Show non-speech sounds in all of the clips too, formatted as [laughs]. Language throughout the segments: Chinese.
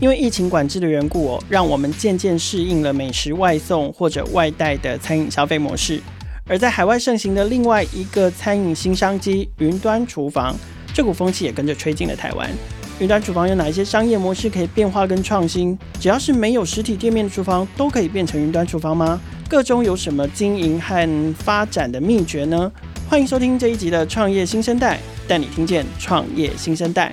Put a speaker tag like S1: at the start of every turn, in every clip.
S1: 因为疫情管制的缘故哦，让我们渐渐适应了美食外送或者外带的餐饮消费模式。而在海外盛行的另外一个餐饮新商机——云端厨房，这股风气也跟着吹进了台湾。云端厨房有哪一些商业模式可以变化跟创新？只要是没有实体店面的厨房，都可以变成云端厨房吗？各中有什么经营和发展的秘诀呢？欢迎收听这一集的《创业新生代》，带你听见创业新生代。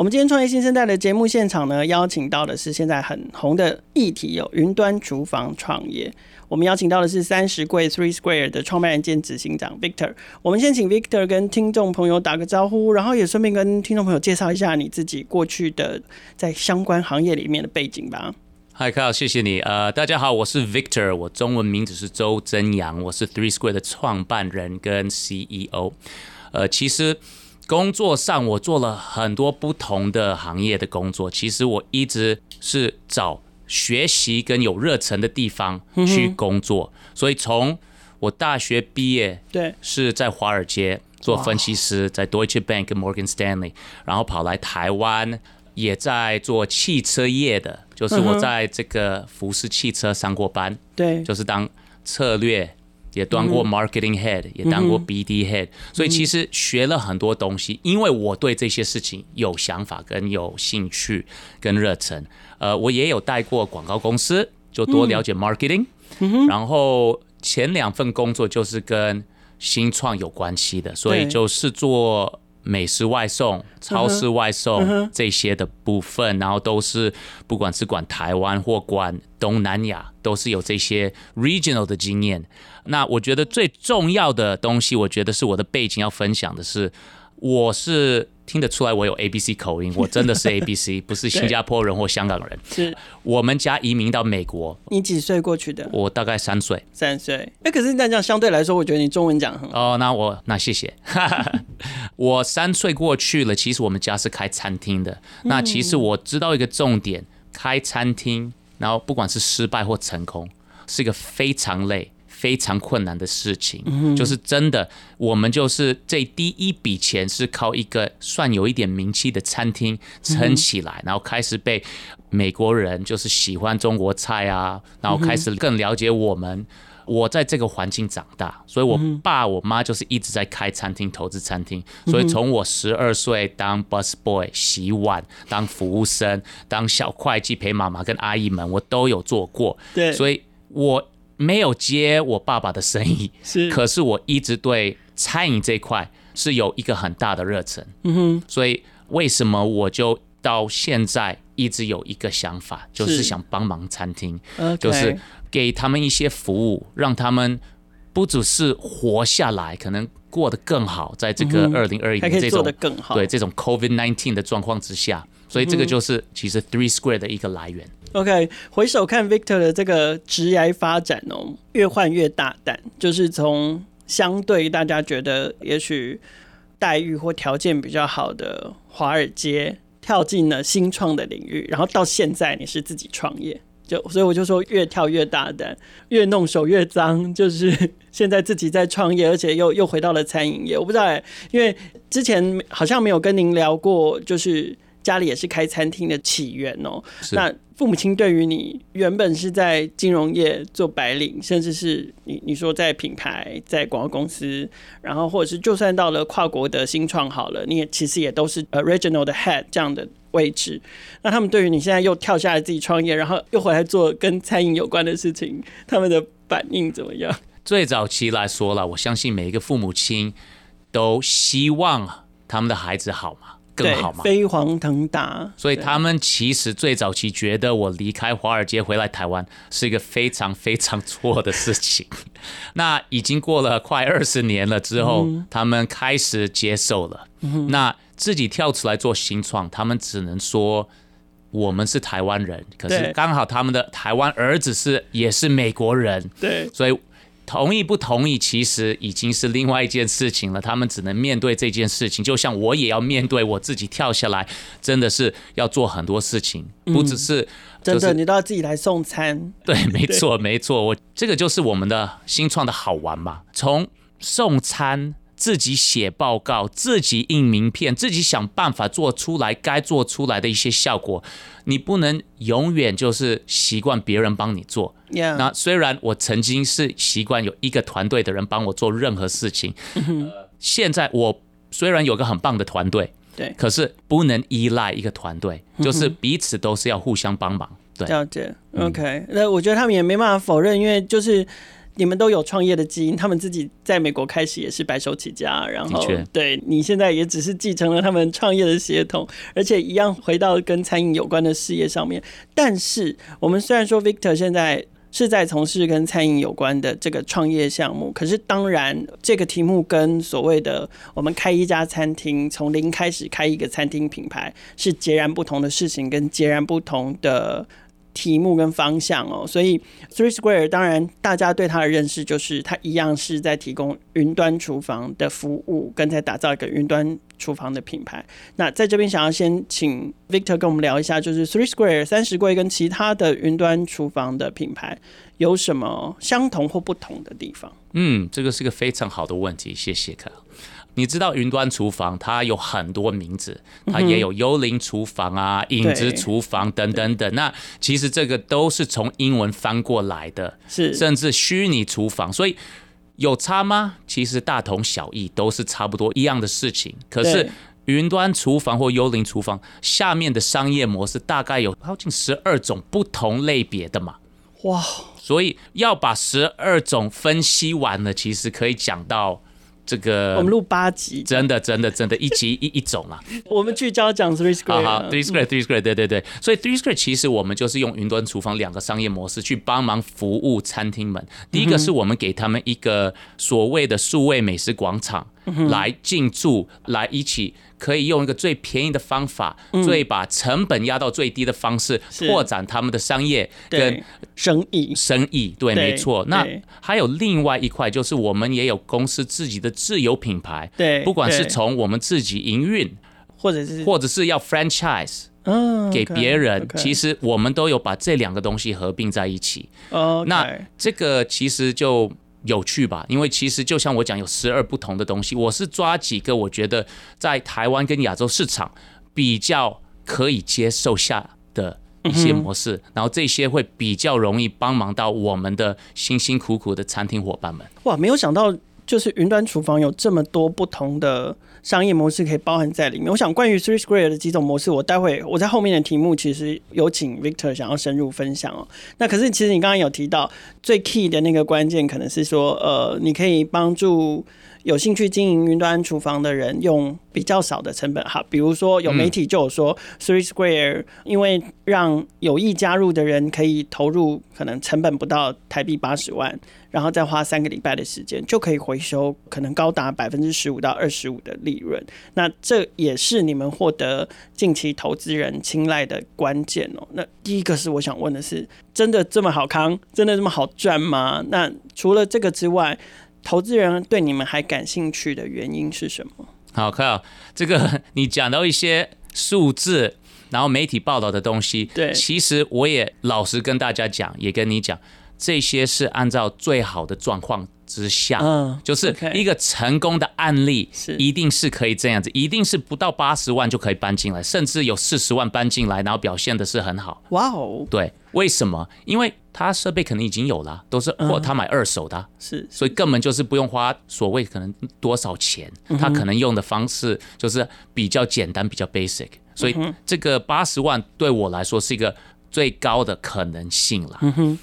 S1: 我们今天创业新生代的节目现场呢，邀请到的是现在很红的议题，有云端厨房创业。我们邀请到的是三十柜 Three Square 的创办人兼执行长 Victor。我们先请 Victor 跟听众朋友打个招呼，然后也顺便跟听众朋友介绍一下你自己过去的在相关行业里面的背景吧。
S2: Hi Kyle，谢谢你。呃，大家好，我是 Victor，我中文名字是周增阳，我是 Three Square 的创办人跟 CEO。呃，其实。工作上，我做了很多不同的行业的工作。其实我一直是找学习跟有热忱的地方去工作。所以从我大学毕业，对，是在华尔街做分析师，在 Deutsche Bank 跟 Morgan Stanley，然后跑来台湾，也在做汽车业的，就是我在这个福斯汽车上过班，对，就是当策略。也当过 marketing head，、嗯、也当过 BD head，、嗯、所以其实学了很多东西。因为我对这些事情有想法、跟有兴趣、跟热忱。呃，我也有带过广告公司，就多了解 marketing、嗯。然后前两份工作就是跟新创有关系的，所以就是做。美食外送、超市外送这些的部分，然后都是不管是管台湾或管东南亚，都是有这些 regional 的经验。那我觉得最重要的东西，我觉得是我的背景要分享的是，我是。听得出来我有 A B C 口音，我真的是 [laughs] A B C，不是新加坡人或香港人。是我们家移民到美国。
S1: 你几岁过去的？
S2: 我大概三岁。
S1: 三岁。哎、欸，可是那这样相对来说，我觉得你中文讲很好。
S2: 哦，那我那谢谢。[laughs] 我三岁过去了，其实我们家是开餐厅的。那其实我知道一个重点，开餐厅，然后不管是失败或成功，是一个非常累。非常困难的事情，就是真的，我们就是这第一笔钱是靠一个算有一点名气的餐厅撑起来，然后开始被美国人就是喜欢中国菜啊，然后开始更了解我们。我在这个环境长大，所以我爸我妈就是一直在开餐厅、投资餐厅，所以从我十二岁当 bus boy 洗碗、当服务生、当小会计陪妈妈跟阿姨们，我都有做过。对，所以我。没有接我爸爸的生意，是，可是我一直对餐饮这一块是有一个很大的热忱，嗯哼，所以为什么我就到现在一直有一个想法，就是想帮忙餐厅，就是给他们一些服务，让他们不只是活下来，可能过得更好，在这个二零二一年这种对这种 COVID nineteen 的状况之下，所以这个就是其实 Three Square 的一个来源。
S1: OK，回首看 Victor 的这个职涯发展哦，越换越大胆，就是从相对大家觉得也许待遇或条件比较好的华尔街，跳进了新创的领域，然后到现在你是自己创业，就所以我就说越跳越大胆，越弄手越脏，就是现在自己在创业，而且又又回到了餐饮业。我不知道欸，因为之前好像没有跟您聊过，就是。家里也是开餐厅的起源哦。那父母亲对于你原本是在金融业做白领，甚至是你你说在品牌、在广告公司，然后或者是就算到了跨国的新创好了，你也其实也都是 original 的 head 这样的位置。那他们对于你现在又跳下来自己创业，然后又回来做跟餐饮有关的事情，他们的反应怎么样？
S2: 最早期来说了，我相信每一个父母亲都希望他们的孩子好嘛。更好吗？
S1: 飞黄腾达，
S2: 所以他们其实最早期觉得我离开华尔街回来台湾是一个非常非常错的事情。[laughs] 那已经过了快二十年了之后，他们开始接受了。那自己跳出来做新创，他们只能说我们是台湾人，可是刚好他们的台湾儿子是也是美国人，对，所以。同意不同意，其实已经是另外一件事情了。他们只能面对这件事情，就像我也要面对我自己跳下来，真的是要做很多事情，不只是、就是、
S1: 真的，你都要自己来送餐。[laughs]
S2: 对，没错，没错，我 [laughs] 这个就是我们的新创的好玩嘛。从送餐自己写报告、自己印名片、自己想办法做出来该做出来的一些效果。你不能永远就是习惯别人帮你做。那虽然我曾经是习惯有一个团队的人帮我做任何事情，呃，现在我虽然有个很棒的团队，
S1: 对，
S2: 可是不能依赖一个团队，就是彼此都是要互相帮忙。对，
S1: 了解。OK，那我觉得他们也没办法否认，因为就是。你们都有创业的基因，他们自己在美国开始也是白手起家，然后对你现在也只是继承了他们创业的血统，而且一样回到跟餐饮有关的事业上面。但是我们虽然说 Victor 现在是在从事跟餐饮有关的这个创业项目，可是当然这个题目跟所谓的我们开一家餐厅，从零开始开一个餐厅品牌是截然不同的事情，跟截然不同的。题目跟方向哦，所以 Three Square 当然大家对它的认识就是它一样是在提供云端厨房的服务，跟在打造一个云端厨房的品牌。那在这边想要先请 Victor 跟我们聊一下，就是 Three Square 三十柜跟其他的云端厨房的品牌有什么相同或不同的地方？
S2: 嗯，这个是个非常好的问题，谢谢卡。你知道云端厨房它有很多名字，它也有幽灵厨房啊、影子厨房等等等。那其实这个都是从英文翻过来的，
S1: 是
S2: 甚至虚拟厨房，所以有差吗？其实大同小异，都是差不多一样的事情。可是云端厨房或幽灵厨房下面的商业模式大概有靠近十二种不同类别的嘛？
S1: 哇！
S2: 所以要把十二种分析完了，其实可以讲到。这个
S1: 我们录八集，
S2: 真的真的真的，一集 [laughs] 一一种啊。
S1: 我们聚焦讲 Three Square，
S2: 好好，Three Square，Three Square，对对对。所以 Three Square 其实我们就是用云端厨房两个商业模式去帮忙服务餐厅们。第一个是我们给他们一个所谓的数位美食广场。来进驻，来一起可以用一个最便宜的方法，嗯、最把成本压到最低的方式，拓展他们的商业跟
S1: 生意。
S2: 生意对，对没错。那还有另外一块，就是我们也有公司自己的自有品牌，
S1: 对，
S2: 不管是从我们自己营运，
S1: 或者是
S2: 或者是要 franchise，
S1: 嗯，
S2: 给别人，其实我们都有把这两个东西合并在一起。
S1: 哦，
S2: 那这个其实就。有趣吧？因为其实就像我讲，有十二不同的东西，我是抓几个我觉得在台湾跟亚洲市场比较可以接受下的一些模式，然后这些会比较容易帮忙到我们的辛辛苦苦的餐厅伙伴们。
S1: 哇，没有想到，就是云端厨房有这么多不同的。商业模式可以包含在里面。我想关于 Three Square 的几种模式，我待会我在后面的题目其实有请 Victor 想要深入分享哦。那可是其实你刚刚有提到最 key 的那个关键，可能是说，呃，你可以帮助。有兴趣经营云端厨房的人用比较少的成本哈，比如说有媒体就有说，Three Square 因为让有意加入的人可以投入可能成本不到台币八十万，然后再花三个礼拜的时间就可以回收可能高达百分之十五到二十五的利润。那这也是你们获得近期投资人青睐的关键哦。那第一个是我想问的是，真的这么好康？真的这么好赚吗？那除了这个之外，投资人对你们还感兴趣的原因是什么？
S2: 好，看这个 [laughs] 你讲到一些数字，然后媒体报道的东西，
S1: 对，
S2: 其实我也老实跟大家讲，也跟你讲，这些是按照最好的状况之下，
S1: 嗯，
S2: 就是一个成功的案例，
S1: 是
S2: 一定是可以这样子，一定是不到八十万就可以搬进来，甚至有四十万搬进来，然后表现的是很好。
S1: 哇哦，
S2: 对，为什么？因为他设备可能已经有了，都是或他买二手的，
S1: 是，
S2: 所以根本就是不用花所谓可能多少钱，他可能用的方式就是比较简单，比较 basic，所以这个八十万对我来说是一个最高的可能性了。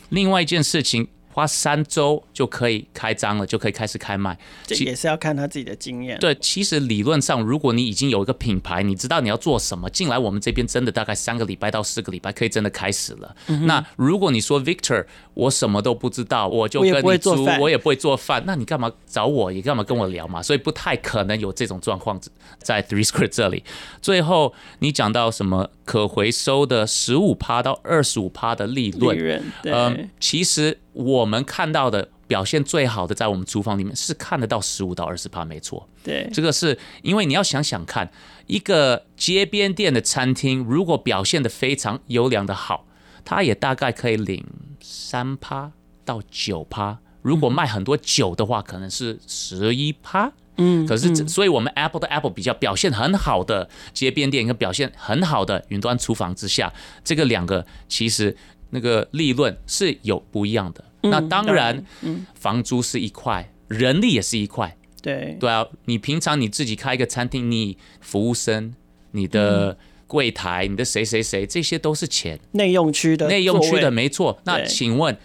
S2: 另外一件事情。花三周就可以开张了，就可以开始开卖。
S1: 这也是要看他自己的经验。
S2: 对，其实理论上，如果你已经有一个品牌，你知道你要做什么，进来我们这边真的大概三个礼拜到四个礼拜可以真的开始了。嗯、那如果你说 Victor，我什么都不知道，我就跟你租，我也不会做饭，那你干嘛找我？也干嘛跟我聊嘛？所以不太可能有这种状况在 Three Square 这里。最后你讲到什么可回收的十五趴到二十五趴的利润？
S1: 利润，对。
S2: 嗯，其实。我们看到的表现最好的，在我们厨房里面是看得到十五到二十趴，没错。
S1: 对，
S2: 这个是因为你要想想看，一个街边店的餐厅，如果表现的非常优良的好，它也大概可以领三趴到九趴。如果卖很多酒的话，可能是十一趴。嗯，可是所以我们 Apple 的 Apple 比较表现很好的街边店跟表现很好的云端厨房之下，这个两个其实那个利润是有不一样的。那当然，房租是一块，人力也是一块。
S1: 对
S2: 对啊，你平常你自己开一个餐厅，你服务生、你的柜台、你的谁谁谁，这些都是钱。
S1: 内用区的
S2: 内用区的没错。那请问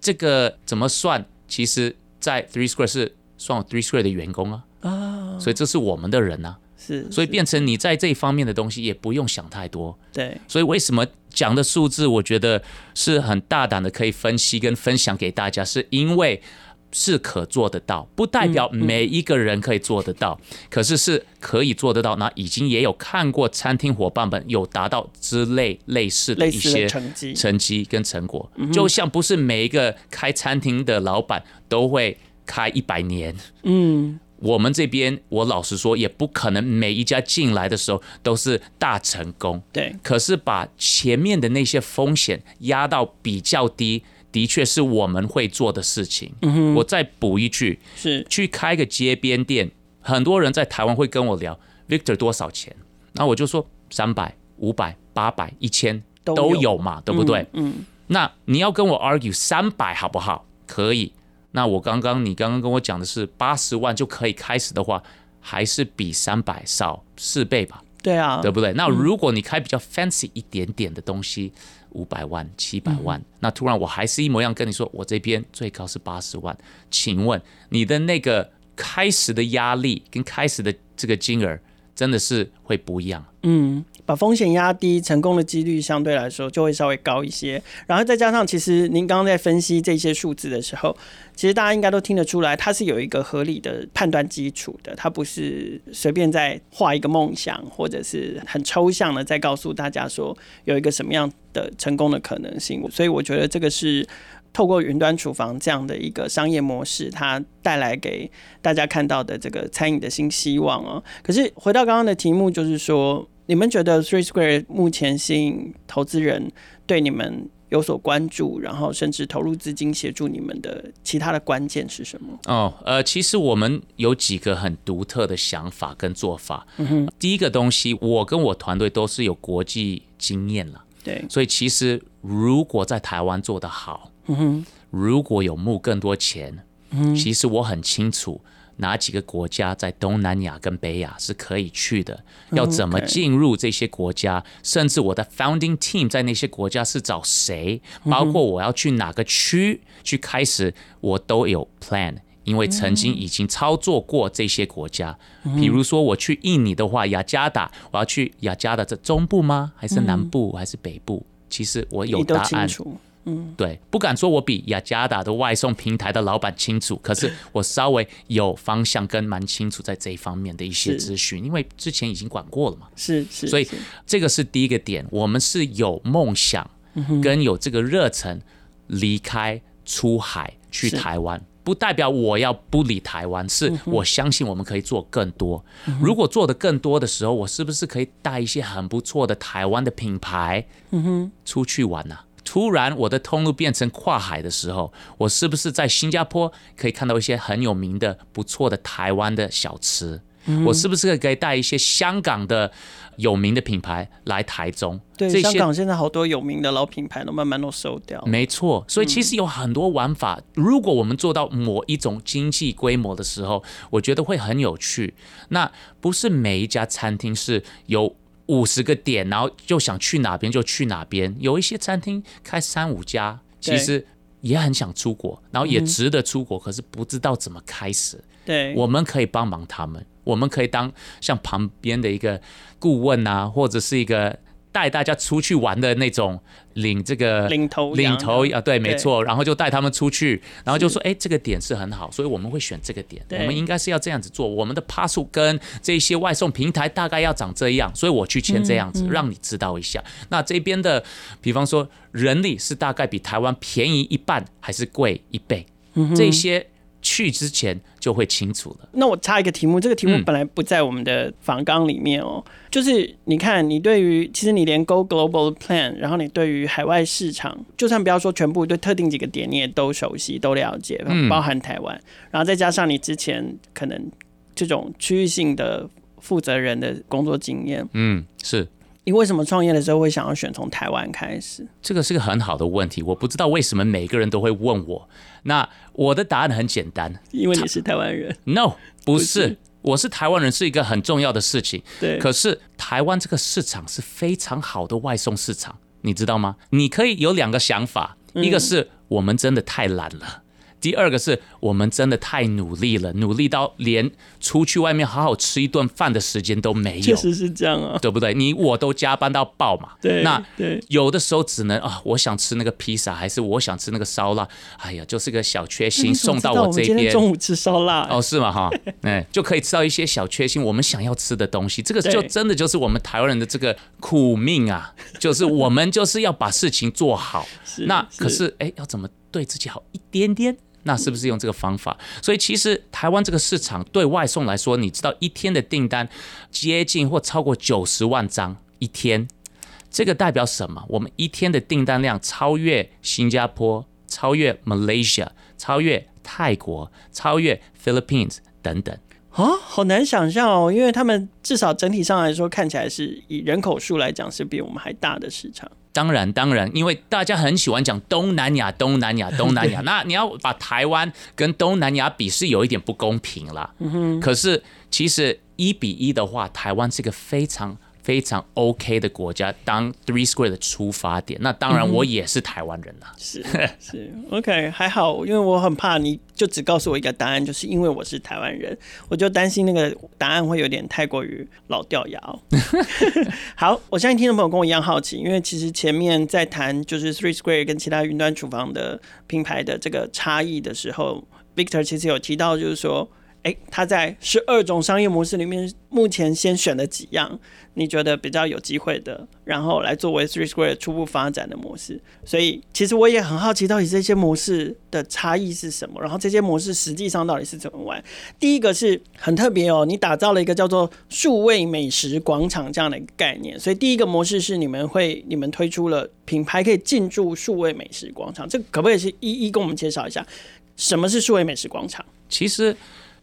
S2: 这个怎么算？其实，在 Three Square 是算 Three Square 的员工啊。啊。所以这是我们的人啊。
S1: 是。
S2: 所以变成你在这一方面的东西也不用想太多。
S1: 对。
S2: 所以为什么讲的数字，我觉得是很大胆的，可以分析跟分享给大家，是因为。是可做得到，不代表每一个人可以做得到，嗯嗯、可是是可以做得到。那已经也有看过餐厅伙伴们有达到之类类似的一些成绩、成绩跟成果。就像不是每一个开餐厅的老板都会开一百年。嗯，我们这边我老实说，也不可能每一家进来的时候都是大成功。
S1: 对，
S2: 可是把前面的那些风险压到比较低。的确是我们会做的事情。嗯我再补一句，
S1: 是
S2: 去开个街边店，很多人在台湾会跟我聊，Victor 多少钱？那我就说三百、五百、八百、一千都有嘛，对不对？嗯。那你要跟我 argue 三百好不好？可以。那我刚刚你刚刚跟我讲的是八十万就可以开始的话，还是比三百少四倍吧？
S1: 对啊，
S2: 对不对？那如果你开比较 fancy 一点点的东西。五百万、七百万，那突然我还是一模一样跟你说，我这边最高是八十万，请问你的那个开始的压力跟开始的这个金额，真的是会不一样？
S1: 嗯。把风险压低，成功的几率相对来说就会稍微高一些。然后再加上，其实您刚刚在分析这些数字的时候，其实大家应该都听得出来，它是有一个合理的判断基础的。它不是随便在画一个梦想，或者是很抽象的在告诉大家说有一个什么样的成功的可能性。所以我觉得这个是透过云端厨房这样的一个商业模式，它带来给大家看到的这个餐饮的新希望哦。可是回到刚刚的题目，就是说。你们觉得 Three Square 目前吸引投资人对你们有所关注，然后甚至投入资金协助你们的其他的关键是什么？
S2: 哦，呃，其实我们有几个很独特的想法跟做法。嗯哼，第一个东西，我跟我团队都是有国际经验了，
S1: 对，
S2: 所以其实如果在台湾做得好，嗯哼，如果有募更多钱，嗯，其实我很清楚。哪几个国家在东南亚跟北亚是可以去的？要怎么进入这些国家？甚至我的 founding team 在那些国家是找谁？包括我要去哪个区去开始，我都有 plan，因为曾经已经操作过这些国家。比如说我去印尼的话，雅加达，我要去雅加达这中部吗？还是南部？还是北部？其实我有答案。
S1: 嗯，
S2: 对，不敢说我比雅加达的外送平台的老板清楚，可是我稍微有方向跟蛮清楚在这一方面的一些资讯，因为之前已经管过了嘛。
S1: 是是，
S2: 所以这个是第一个点，我们是有梦想跟有这个热忱离开出海去台湾，不代表我要不理台湾，是我相信我们可以做更多。如果做的更多的时候，我是不是可以带一些很不错的台湾的品牌，嗯哼，出去玩呢？突然，我的通路变成跨海的时候，我是不是在新加坡可以看到一些很有名的、不错的台湾的小吃？嗯、我是不是可以带一些香港的有名的品牌来台中？
S1: 对，香港现在好多有名的老品牌都慢慢都收掉。
S2: 没错，所以其实有很多玩法。嗯、如果我们做到某一种经济规模的时候，我觉得会很有趣。那不是每一家餐厅是有。五十个点，然后就想去哪边就去哪边。有一些餐厅开三五家，其实也很想出国，然后也值得出国，可是不知道怎么开始。
S1: 对，
S2: 我们可以帮忙他们，我们可以当像旁边的一个顾问啊，或者是一个。带大家出去玩的那种领这个
S1: 领头
S2: 领头啊，对，没错，然后就带他们出去，然后就说，哎，这个点是很好，所以我们会选这个点，我们应该是要这样子做，我们的趴数跟这些外送平台大概要长这样，所以我去签这样子，让你知道一下。那这边的，比方说人力是大概比台湾便宜一半还是贵一倍，这些。去之前就会清楚了。
S1: 那我插一个题目，这个题目本来不在我们的访纲里面哦。嗯、就是你看，你对于其实你连 Go Global Plan，然后你对于海外市场，就算不要说全部，对特定几个点你也都熟悉、都了解，包含台湾。嗯、然后再加上你之前可能这种区域性的负责人的工作经验。
S2: 嗯，是。
S1: 你为什么创业的时候会想要选从台湾开始？
S2: 这个是个很好的问题，我不知道为什么每个人都会问我。那我的答案很简单，
S1: 因为你是台湾人。[laughs]
S2: No，不是，不是，我是台湾人是一个很重要的事情。
S1: 对，
S2: 可是台湾这个市场是非常好的外送市场，你知道吗？你可以有两个想法，嗯、一个是我们真的太懒了。第二个是我们真的太努力了，努力到连出去外面好好吃一顿饭的时间都没有。
S1: 确实是这样啊，
S2: 对不对？你我都加班到爆嘛。
S1: 对，
S2: 那
S1: 对
S2: 有的时候只能啊，我想吃那个披萨，还是我想吃那个烧腊。哎呀，就是个小缺心 [laughs] 送到我
S1: 这边。中午吃烧腊
S2: 哦，是吗？哈，[laughs] 哎，就可以吃到一些小缺心，我们想要吃的东西。这个就真的就是我们台湾人的这个苦命啊，[laughs] 就是我们就是要把事情做好。
S1: 是
S2: 那可是哎，要怎么对自己好一点点？那是不是用这个方法？所以其实台湾这个市场对外送来说，你知道一天的订单接近或超过九十万张一天，这个代表什么？我们一天的订单量超越新加坡，超越 Malaysia，超越泰国，超越 Philippines 等等。
S1: 啊，好难想象哦，因为他们至少整体上来说，看起来是以人口数来讲是比我们还大的市场。
S2: 当然，当然，因为大家很喜欢讲东南亚，东南亚，[laughs] 东南亚。那你要把台湾跟东南亚比，是有一点不公平了。嗯。可是其实一比一的话，台湾是个非常。非常 OK 的国家，当 Three Square 的出发点，那当然我也是台湾人啦。嗯、
S1: 是是 OK，还好，因为我很怕你就只告诉我一个答案，就是因为我是台湾人，我就担心那个答案会有点太过于老掉牙。[laughs] 好，我相信听众朋友跟我一样好奇，因为其实前面在谈就是 Three Square 跟其他云端厨房的品牌的这个差异的时候，Victor 其实有提到，就是说。哎，他在十二种商业模式里面，目前先选了几样你觉得比较有机会的，然后来作为 Three Square 初步发展的模式。所以，其实我也很好奇，到底这些模式的差异是什么？然后这些模式实际上到底是怎么玩？第一个是很特别哦，你打造了一个叫做数位美食广场这样的一个概念。所以，第一个模式是你们会你们推出了品牌可以进驻数位美食广场，这可不可以是一一跟我们介绍一下什么是数位美食广场？
S2: 其实。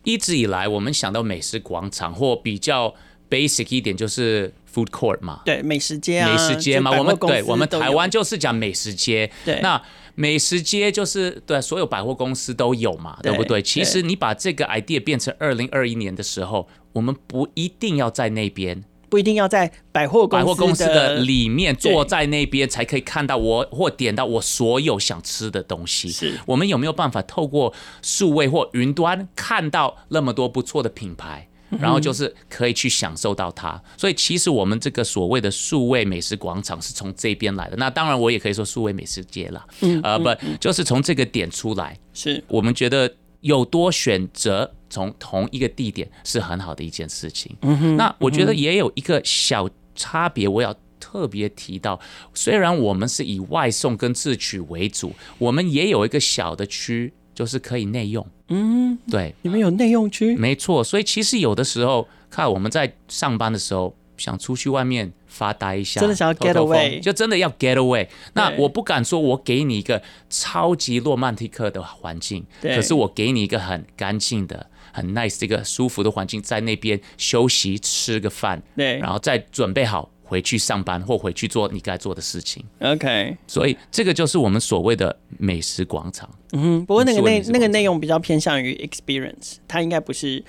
S2: 一直以来，我们想到美食广场或比较 basic 一点，就是 food court 嘛，
S1: 对，美食街啊，
S2: 美食街嘛。我们对，我们台湾就是讲美食街。
S1: 对，
S2: 那美食街就是对所有百货公司都有嘛，对，对不对？其实你把这个 idea 变成二零二一年的时候，我们不一定要在那边。
S1: 不一定要在百货
S2: 百货公司的里面坐在那边才可以看到我或点到我所有想吃的东西。
S1: 是
S2: 我们有没有办法透过数位或云端看到那么多不错的品牌，然后就是可以去享受到它？所以其实我们这个所谓的数位美食广场是从这边来的。那当然我也可以说数位美食街了。嗯，呃，不，就是从这个点出来。
S1: 是
S2: 我们觉得有多选择。从同一个地点是很好的一件事情。嗯哼，那我觉得也有一个小差别，我要特别提到。虽然我们是以外送跟自取为主，我们也有一个小的区，就是可以内用。嗯，对，
S1: 你们有内用区？
S2: 没错。所以其实有的时候，看我们在上班的时候，想出去外面。发呆一下，
S1: 真的想要 get away，
S2: 就真的要 get away。那我不敢说，我给你一个超级罗曼蒂克的环境，可是我给你一个很干净的、很 nice、一个舒服的环境，在那边休息、吃个饭，
S1: 对，
S2: 然后再准备好回去上班或回去做你该做的事情。
S1: OK，
S2: 所以这个就是我们所谓的美食广场。
S1: 嗯哼，不过那个内那个内容比较偏向于 experience，它应该不是。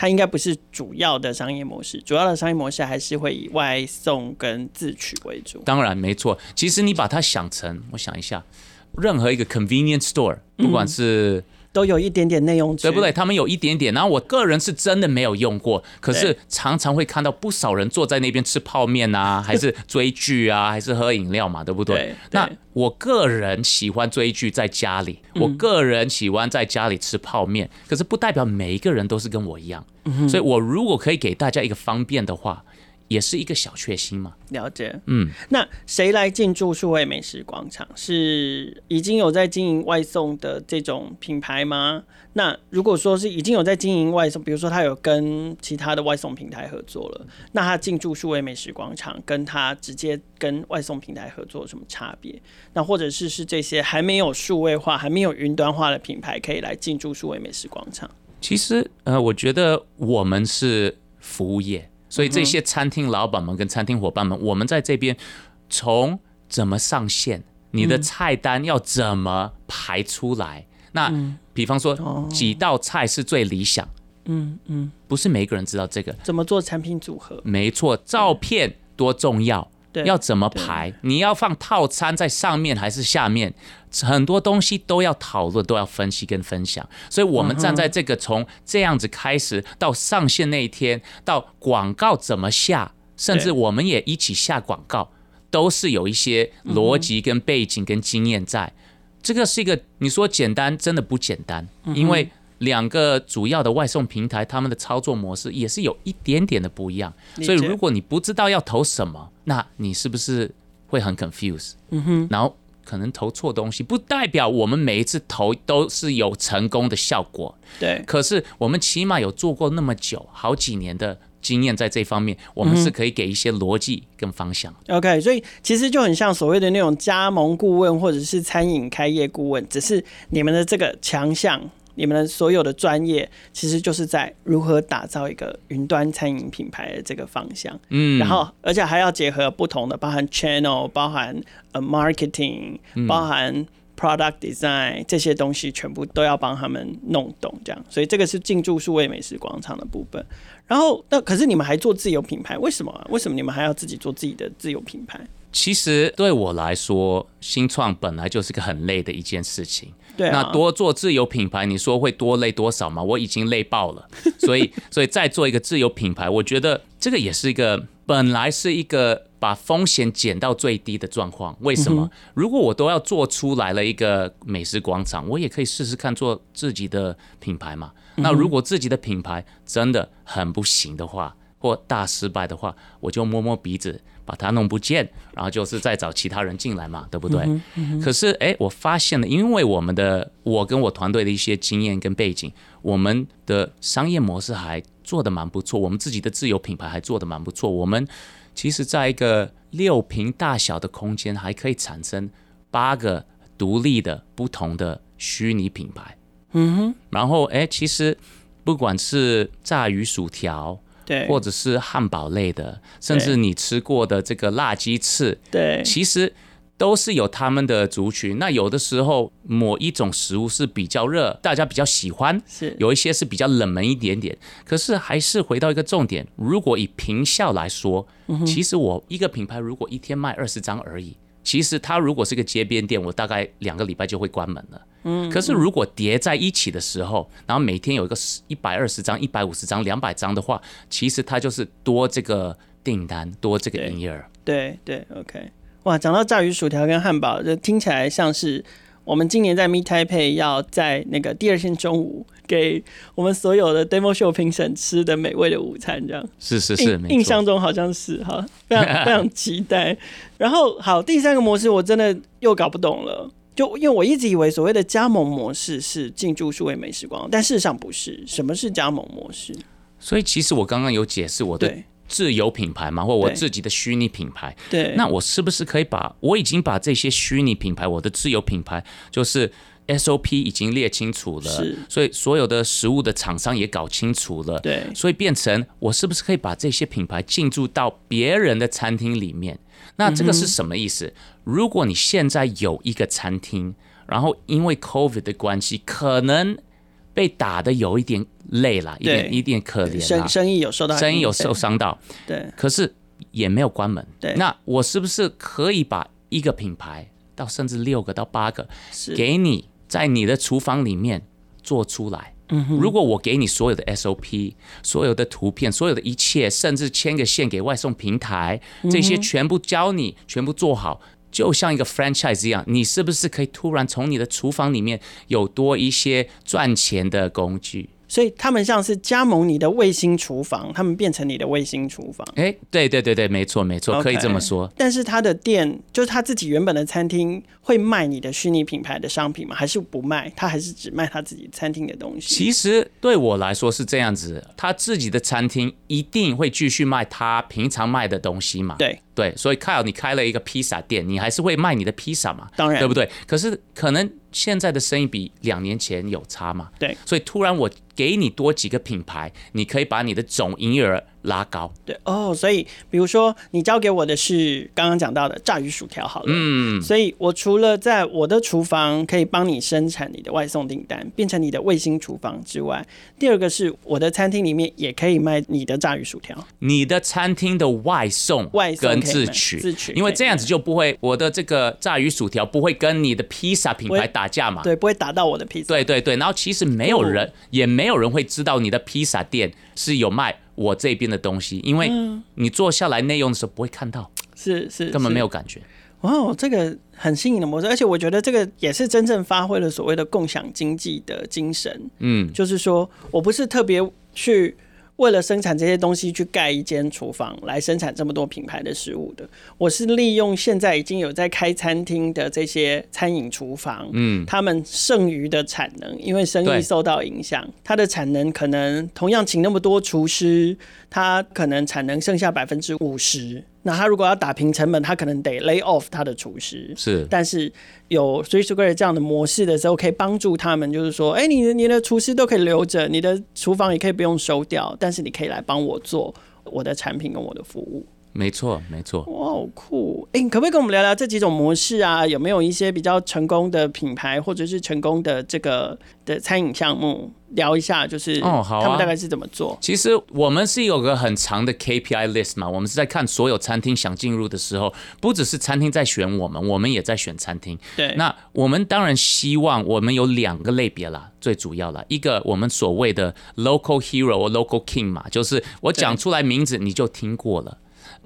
S1: 它应该不是主要的商业模式，主要的商业模式还是会以外送跟自取为主。
S2: 当然没错，其实你把它想成，我想一下，任何一个 convenience store，不管是、嗯。
S1: 都有一点点内用，
S2: 对不对？他们有一点点，然后我个人是真的没有用过，可是常常会看到不少人坐在那边吃泡面啊，[laughs] 还是追剧啊，[laughs] 还是喝饮料嘛，对不对？
S1: 对对，
S2: 那我个人喜欢追剧在家里，我个人喜欢在家里吃泡面，可是不代表每一个人都是跟我一样，所以我如果可以给大家一个方便的话。也是一个小确幸嘛。
S1: 了解，
S2: 嗯，
S1: 那谁来进驻数位美食广场？是已经有在经营外送的这种品牌吗？那如果说是已经有在经营外送，比如说他有跟其他的外送平台合作了，那他进驻数位美食广场，跟他直接跟外送平台合作有什么差别？那或者是是这些还没有数位化、还没有云端化的品牌可以来进驻数位美食广场？
S2: 其实呃，我觉得我们是服务业，所以这些餐厅老板们跟餐厅伙伴们，我们在这边从怎么上线，你的菜单要怎么排出来？那比方说几道菜是最理想？嗯嗯，不是每个人知道这个。
S1: 怎么做产品组合？
S2: 没错，照片多重要。要怎么排？你要放套餐在上面还是下面？很多东西都要讨论，都要分析跟分享。所以，我们站在这个从这样子开始到上线那一天，到广告怎么下，甚至我们也一起下广告，都是有一些逻辑跟背景跟经验在。这个是一个你说简单，真的不简单，因为。两个主要的外送平台，他们的操作模式也是有一点点的不一样，所以如果你不知道要投什么，那你是不是会很 confuse？嗯哼，然后可能投错东西，不代表我们每一次投都是有成功的效果。
S1: 对，
S2: 可是我们起码有做过那么久，好几年的经验在这方面，我们是可以给一些逻辑跟方向。
S1: OK，所以其实就很像所谓的那种加盟顾问或者是餐饮开业顾问，只是你们的这个强项。你们的所有的专业，其实就是在如何打造一个云端餐饮品牌的这个方向。嗯，然后而且还要结合不同的，包含 channel，包含呃 marketing，包含 product design 这些东西，全部都要帮他们弄懂。这样，所以这个是进驻数位美食广场的部分。然后，那可是你们还做自有品牌，为什么啊？为什么你们还要自己做自己的自有品牌？
S2: 其实对我来说，新创本来就是个很累的一件事情。
S1: 对啊，
S2: 那多做自有品牌，你说会多累多少吗？我已经累爆了。所以，[laughs] 所以再做一个自有品牌，我觉得这个也是一个本来是一个把风险减到最低的状况。为什么？如果我都要做出来了一个美食广场，我也可以试试看做自己的品牌嘛。那如果自己的品牌真的很不行的话，或大失败的话，我就摸摸鼻子，把它弄不见，然后就是再找其他人进来嘛，对不对？嗯嗯、可是，哎，我发现了，因为我们的我跟我团队的一些经验跟背景，我们的商业模式还做得蛮不错，我们自己的自有品牌还做得蛮不错。我们其实在一个六平大小的空间，还可以产生八个独立的不同的虚拟品牌。嗯哼，然后，哎，其实不管是炸鱼薯条。
S1: 对，
S2: 或者是汉堡类的，甚至你吃过的这个辣鸡翅，
S1: 对，
S2: 其实都是有他们的族群。那有的时候某一种食物是比较热，大家比较喜欢；
S1: 是
S2: 有一些是比较冷门一点点。可是还是回到一个重点，如果以平效来说，其实我一个品牌如果一天卖二十张而已。其实它如果是个街边店，我大概两个礼拜就会关门了。嗯，可是如果叠在一起的时候，然后每天有一个一百二十张、一百五十张、两百张的话，其实它就是多这个订单，多这个营业
S1: 额。对对，，OK。哇，讲到炸鱼薯条跟汉堡，就听起来像是。我们今年在 Meet Taipei 要在那个第二天中午给我们所有的 Demo Show 评审吃的美味的午餐，这样
S2: 是是是，
S1: 印象中好像是哈，非常 [laughs] 非常期待。然后好，第三个模式我真的又搞不懂了，就因为我一直以为所谓的加盟模式是进驻数位美食广场，但事实上不是。什么是加盟模式？
S2: 所以其实我刚刚有解释我的。自有品牌嘛，或我自己的虚拟品牌。
S1: 对，
S2: 那我是不是可以把我已经把这些虚拟品牌，我的自有品牌，就是 SOP 已经列清楚了，
S1: 是，
S2: 所以所有的食物的厂商也搞清楚了，
S1: 对，
S2: 所以变成我是不是可以把这些品牌进驻到别人的餐厅里面？那这个是什么意思？嗯、如果你现在有一个餐厅，然后因为 COVID 的关系，可能。被打的有一点累了，一点一点可怜，
S1: 生生意有受到，
S2: 生意有受伤到，
S1: 对，
S2: 可是也没有关门，
S1: 对。
S2: 那我是不是可以把一个品牌到甚至六个到八个，给你在你的厨房里面做出来？如果我给你所有的 SOP、所有的图片、所有的一切，甚至牵个线给外送平台，这些全部教你，全部做好。就像一个 franchise 一样，你是不是可以突然从你的厨房里面有多一些赚钱的工具？
S1: 所以他们像是加盟你的卫星厨房，他们变成你的卫星厨房。
S2: 哎，对对对对，没错没错，可以这么说。
S1: 但是他的店就是他自己原本的餐厅会卖你的虚拟品牌的商品吗？还是不卖？他还是只卖他自己餐厅的东西？
S2: 其实对我来说是这样子，他自己的餐厅一定会继续卖他平常卖的东西嘛。
S1: 对。
S2: 对，所以 Kyle，你开了一个披萨店，你还是会卖你的披萨嘛？
S1: 当然，
S2: 对不对？可是可能现在的生意比两年前有差嘛？
S1: 对，
S2: 所以突然我给你多几个品牌，你可以把你的总营业额拉高。
S1: 对哦，所以比如说你交给我的是刚刚讲到的炸鱼薯条，好了，嗯，所以我除了在我的厨房可以帮你生产你的外送订单，变成你的卫星厨房之外，第二个是我的餐厅里面也可以卖你的炸鱼薯条，
S2: 你的餐厅的外送外送跟自取。自取，因为这样子就不会我的这个炸鱼薯条不会跟你的披萨品牌打架嘛，
S1: 对，不会打到我的披萨，
S2: 对对对，然后其实没有人、哦、也没有人会知道你的披萨店是有卖我这边的东西，因为你坐下来内用的时候不会看到，
S1: 是是，
S2: 根本没有感觉。
S1: 哦，这个很新颖的模式，而且我觉得这个也是真正发挥了所谓的共享经济的精神。嗯，就是说我不是特别去。为了生产这些东西去盖一间厨房来生产这么多品牌的食物的，我是利用现在已经有在开餐厅的这些餐饮厨房，嗯，他们剩余的产能，因为生意受到影响，它的产能可能同样请那么多厨师，它可能产能剩下百分之五十。那他如果要打平成本，他可能得 lay off 他的厨师。是，但是有 Three Square 这样的模式的时候，可以帮助他们，就是说，哎、欸，你的你的厨师都可以留着，你的厨房也可以不用收掉，但是你可以来帮我做我的产品跟我的服务。
S2: 没错，没错。
S1: 哇，好酷！哎、欸，你可不可以跟我们聊聊这几种模式啊？有没有一些比较成功的品牌，或者是成功的这个的餐饮项目？聊一下，就是哦，好，他们大概是怎么做？
S2: 其实我们是有个很长的 KPI list 嘛，我们是在看所有餐厅想进入的时候，不只是餐厅在选我们，我们也在选餐厅。对，那我们当然希望我们有两个类别啦，最主要啦，一个我们所谓的 local hero 或 local king 嘛，就是我讲出来名字你就听过了。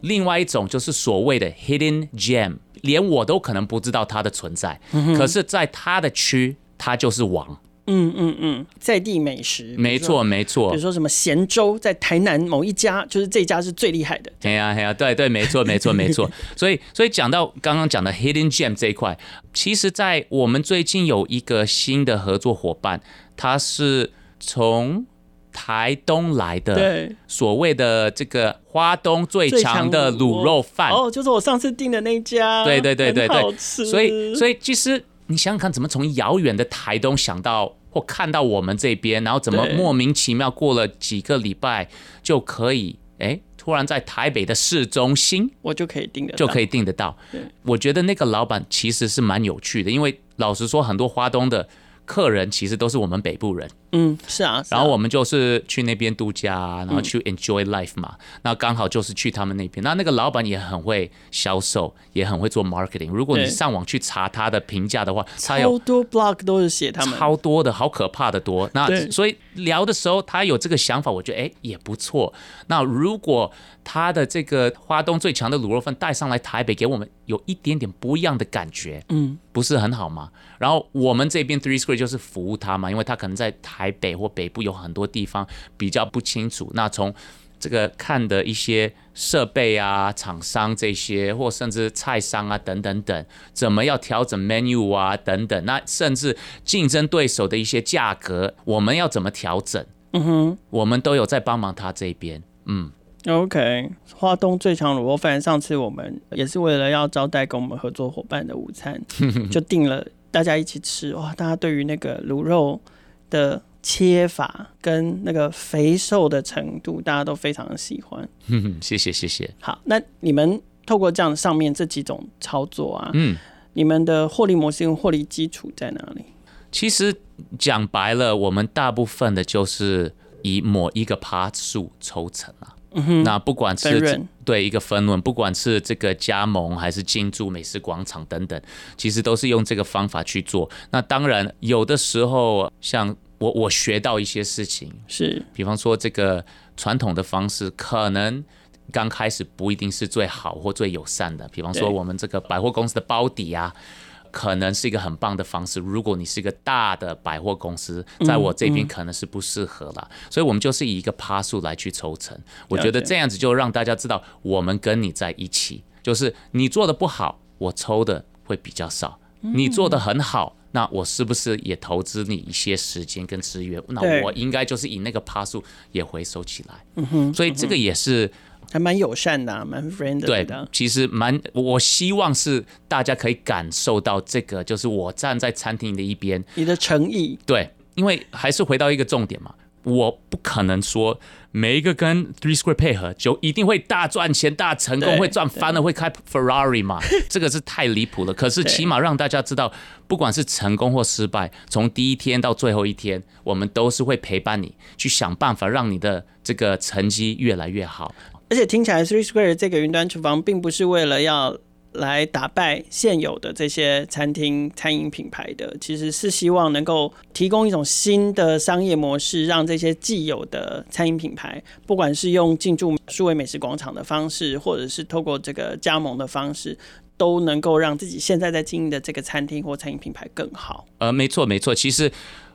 S2: 另外一种就是所谓的 hidden gem，连我都可能不知道它的存在，嗯、可是在它的区，它就是王。
S1: 嗯嗯嗯，在地美食，
S2: 没错没错。
S1: 比如说什么咸粥，在台南某一家，就是这家是最厉害的。
S2: 对呀对呀，对对，没错没错没错。[laughs] 所以所以讲到刚刚讲的 hidden gem 这一块，其实，在我们最近有一个新的合作伙伴，他是从。台东来的，对，所谓的这个花东最强的卤肉饭，
S1: 哦，就是我上次订的那家，
S2: 对对对对对，所以所以其实你想想看，怎么从遥远的台东想到或看到我们这边，然后怎么莫名其妙过了几个礼拜就可以，哎，突然在台北的市中心，
S1: 我就可以订的，
S2: 就可以订得到。我觉得那个老板其实是蛮有趣的，因为老实说，很多花东的。客人其实都是我们北部人，
S1: 嗯，是啊，
S2: 然后我们就是去那边度假，然后去 enjoy life 嘛，那刚好就是去他们那边，那那个老板也很会销售，也很会做 marketing。如果你上网去查他的评价的话，他有
S1: 超多 blog 都是写他们，
S2: 超多的，好可怕的多。那所以聊的时候，他有这个想法，我觉得哎也不错。那如果他的这个花东最强的卤肉饭带上来台北，给我们有一点点不一样的感觉，嗯，不是很好吗？然后我们这边 Three Square 就是服务他嘛，因为他可能在台北或北部有很多地方比较不清楚。那从这个看的一些设备啊、厂商这些，或甚至菜商啊等等等，怎么要调整 menu 啊等等，那甚至竞争对手的一些价格，我们要怎么调整？嗯哼，我们都有在帮忙他这边，嗯。
S1: OK，花东最强卤肉饭，上次我们也是为了要招待跟我们合作伙伴的午餐，[laughs] 就订了大家一起吃。哇，大家对于那个卤肉的切法跟那个肥瘦的程度，大家都非常的喜欢。
S2: 嗯 [laughs] 谢谢谢谢。
S1: 好，那你们透过这样上面这几种操作啊，嗯，你们的获利模式跟获利基础在哪里？
S2: 其实讲白了，我们大部分的就是以某一个趴数抽成啊。嗯、那不管是对一个分论，不管是这个加盟还是进驻美食广场等等，其实都是用这个方法去做。那当然，有的时候像我我学到一些事情，是比方说这个传统的方式，可能刚开始不一定是最好或最友善的。比方说我们这个百货公司的包底啊。可能是一个很棒的方式。如果你是一个大的百货公司，在我这边可能是不适合了。嗯嗯。所以，我们就是以一个趴数来去抽成。我觉得这样子就让大家知道，我们跟你在一起，就是你做的不好，我抽的会比较少；你做的很好，那我是不是也投资你一些时间跟资源？那我应该就是以那个趴数也回收起来。嗯哼。所以这个也是。
S1: 还蛮友善的、啊，蛮 friendly 的。
S2: 对，其实蛮，我希望是大家可以感受到这个，就是我站在餐厅的一边，
S1: 你的诚意。
S2: 对，因为还是回到一个重点嘛，我不可能说每一个跟 Three Square 配合就一定会大赚钱、大成功、会赚翻了、会开 Ferrari 嘛？[laughs] 这个是太离谱了。可是起码让大家知道，不管是成功或失败，从第一天到最后一天，我们都是会陪伴你去想办法，让你的这个成绩越来越好。
S1: 而且听起来 Three Square 这个云端厨房并不是为了要。来打败现有的这些餐厅、餐饮品牌的，其实是希望能够提供一种新的商业模式，让这些既有的餐饮品牌，不管是用进驻数位美食广场的方式，或者是透过这个加盟的方式，都能够让自己现在在经营的这个餐厅或餐饮品牌更好。
S2: 呃，没错，没错，其实。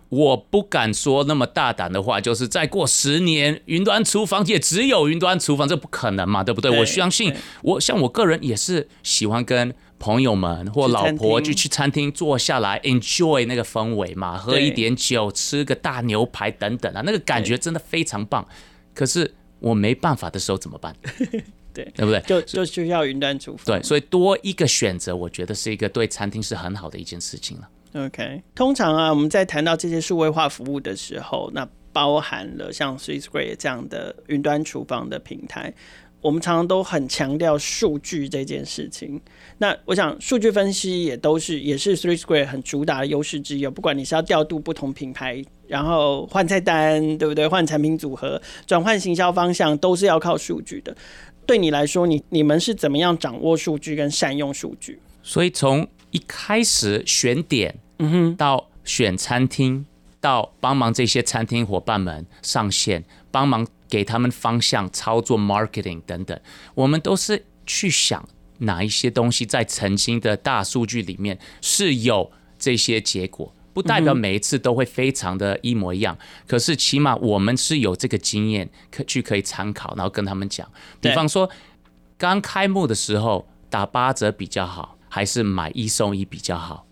S2: 我不敢说那么大胆的话，就是再过十年，云端厨房也只有云端厨房，这不可能嘛，对不对？对，我相信，我像我个人也是喜欢跟朋友们或老婆就去餐厅坐下来，enjoy 那个氛围嘛，喝一点酒，吃个大牛排等等啊，那个感觉真的非常棒。可是我没办法的时候怎么办？[laughs]
S1: 对，
S2: 对不对？
S1: 就就需要云端厨房。
S2: 对，所以多一个选择，我觉得是一个对餐厅是很好的一件事情了。
S1: OK，通常啊，我们在谈到这些数位化服务的时候，那包含了像 ThreeSquare 这样的云端厨房的平台，我们常常都很强调数据这件事情。那我想，数据分析也都是也是 ThreeSquare 很主打的优势之一。不管你是要调度不同品牌，然后换菜单，对不对？换产品组合，转换行销方向，都是要靠数据的。对你来说，你你们是怎么样掌握数据跟善用数据？
S2: 所以从一开始选点。嗯哼，到选餐厅，到帮忙这些餐厅伙伴们上线，帮忙给他们方向、操作 marketing 等等，我们都是去想哪一些东西在曾经的大数据里面是有这些结果，不代表每一次都会非常的一模一样，可是起码我们是有这个经验可去可以参考，然后跟他们讲，比方说刚开幕的时候打八折比较好，还是买一送一比较好？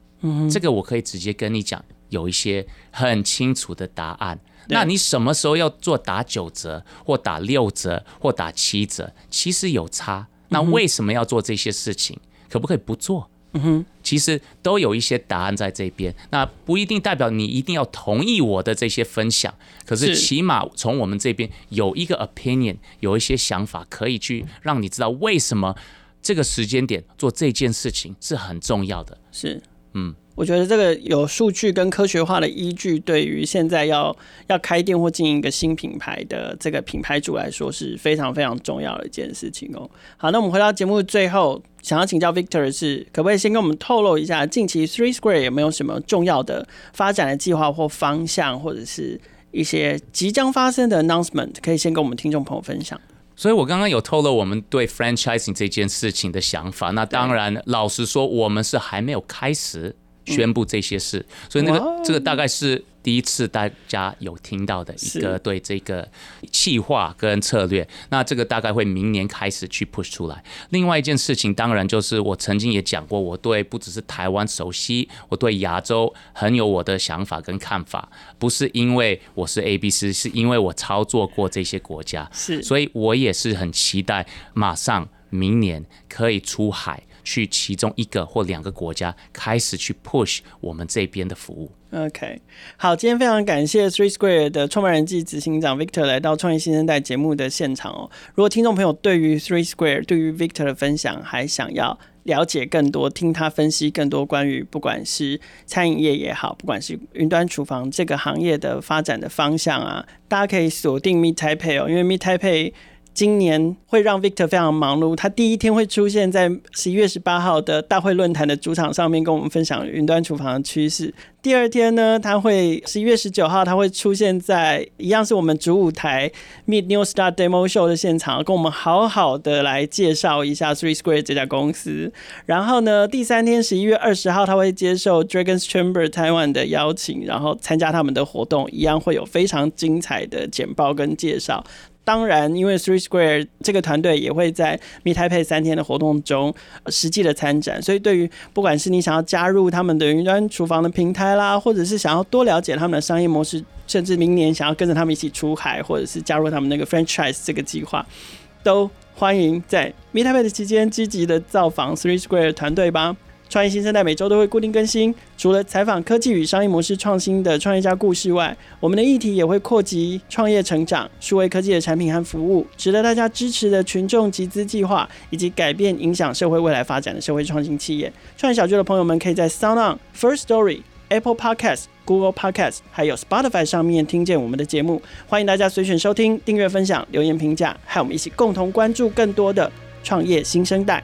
S2: 这个我可以直接跟你讲，有一些很清楚的答案。那你什么时候要做打九折，或打六折，或打七折？其实有差。那为什么要做这些事情？可不可以不做？嗯哼，其实都有一些答案在这边。那不一定代表你一定要同意我的这些分享，可是起码从我们这边有一个 opinion，有一些想法可以去让你知道为什么这个时间点做这件事情是很重要的。
S1: 是。
S2: 嗯，
S1: 我觉得这个有数据跟科学化的依据，对于现在要要开店或经营一个新品牌的这个品牌主来说是非常非常重要的一件事情哦。好，那我们回到节目最后，想要请教 Victor 是，可不可以先跟我们透露一下，近期 Three Square 有没有什么重要的发展的计划或方向，或者是一些即将发生的 announcement，可以先跟我们听众朋友分享？
S2: 所以，我刚刚有透露我们对 franchising 这件事情的想法。那当然，老实说，我们是还没有开始宣布这些事。所以，那个这个大概是。第一次大家有听到的一个对这个计划跟策略，那这个大概会明年开始去 push 出来。另外一件事情，当然就是我曾经也讲过，我对不只是台湾熟悉，我对亚洲很有我的想法跟看法，不是因为我是 ABC，是因为我操作过这些国家，是，所以我也是很期待马上明年可以出海。去其中一个或两个国家开始去 push 我们这边的服务。
S1: OK，好，今天非常感谢 Three Square 的创办人暨执行长 Victor 来到创业新生代节目的现场哦。如果听众朋友对于 Three Square 对于 Victor 的分享还想要了解更多，听他分析更多关于不管是餐饮业也好，不管是云端厨房这个行业的发展的方向啊，大家可以锁定 Meet Taipei 哦，因为 Meet Taipei。今年会让 Victor 非常忙碌，他第一天会出现在十一月十八号的大会论坛的主场上面，跟我们分享云端厨房的趋势。第二天呢，他会十一月十九号，他会出现在一样是我们主舞台 Meet New Star Demo Show 的现场，跟我们好好的来介绍一下 Three Square 这家公司。然后呢，第三天十一月二十号，他会接受 Dragons Chamber Taiwan 的邀请，然后参加他们的活动，一样会有非常精彩的简报跟介绍。当然，因为 Three Square 这个团队也会在 Meet Taipei 三天的活动中实际的参展，所以对于不管是你想要加入他们的云端厨房的平台啦，或者是想要多了解他们的商业模式，甚至明年想要跟着他们一起出海，或者是加入他们那个 Franchise 这个计划，都欢迎在 m e t a i p e 的期间积极的造访 Three Square 团队吧。创业新生代每周都会固定更新，除了采访科技与商业模式创新的创业家故事外，我们的议题也会扩及创业成长、数位科技的产品和服务，值得大家支持的群众集资计划，以及改变影响社会未来发展的社会创新企业。创业小聚的朋友们可以在 SoundOn、First Story、Apple Podcast、Google Podcast 还有 Spotify 上面听见我们的节目。欢迎大家随选收听、订阅、分享、留言评价，和我们一起共同关注更多的创业新生代。